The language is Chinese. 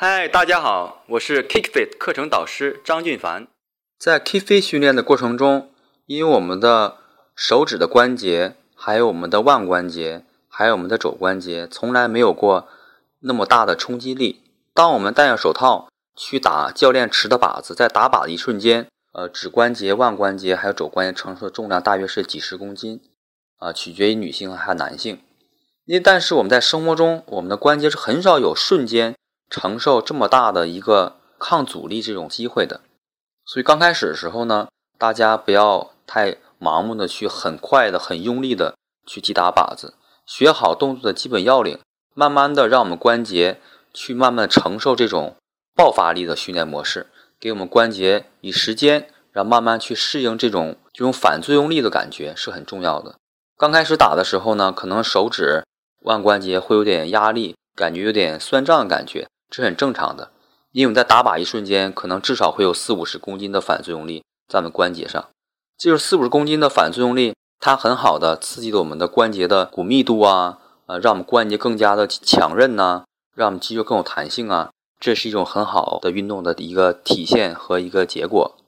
嗨，大家好，我是 KickFit 课程导师张俊凡。在 KickFit 训练的过程中，因为我们的手指的关节，还有我们的腕关节，还有我们的肘关节，从来没有过那么大的冲击力。当我们戴上手套去打教练持的靶子，在打靶的一瞬间，呃，指关节、腕关节还有肘关节承受的重量大约是几十公斤，啊，取决于女性还有男性。因为但是我们在生活中，我们的关节是很少有瞬间。承受这么大的一个抗阻力这种机会的，所以刚开始的时候呢，大家不要太盲目的去很快的、很用力的去击打靶子，学好动作的基本要领，慢慢的让我们关节去慢慢承受这种爆发力的训练模式，给我们关节以时间，然后慢慢去适应这种这种反作用力的感觉是很重要的。刚开始打的时候呢，可能手指腕关节会有点压力，感觉有点酸胀的感觉。这是很正常的，因为我们在打靶一瞬间，可能至少会有四五十公斤的反作用力在我们关节上。这就是四五十公斤的反作用力，它很好的刺激了我们的关节的骨密度啊，呃，让我们关节更加的强韧呐，让我们肌肉更有弹性啊。这是一种很好的运动的一个体现和一个结果。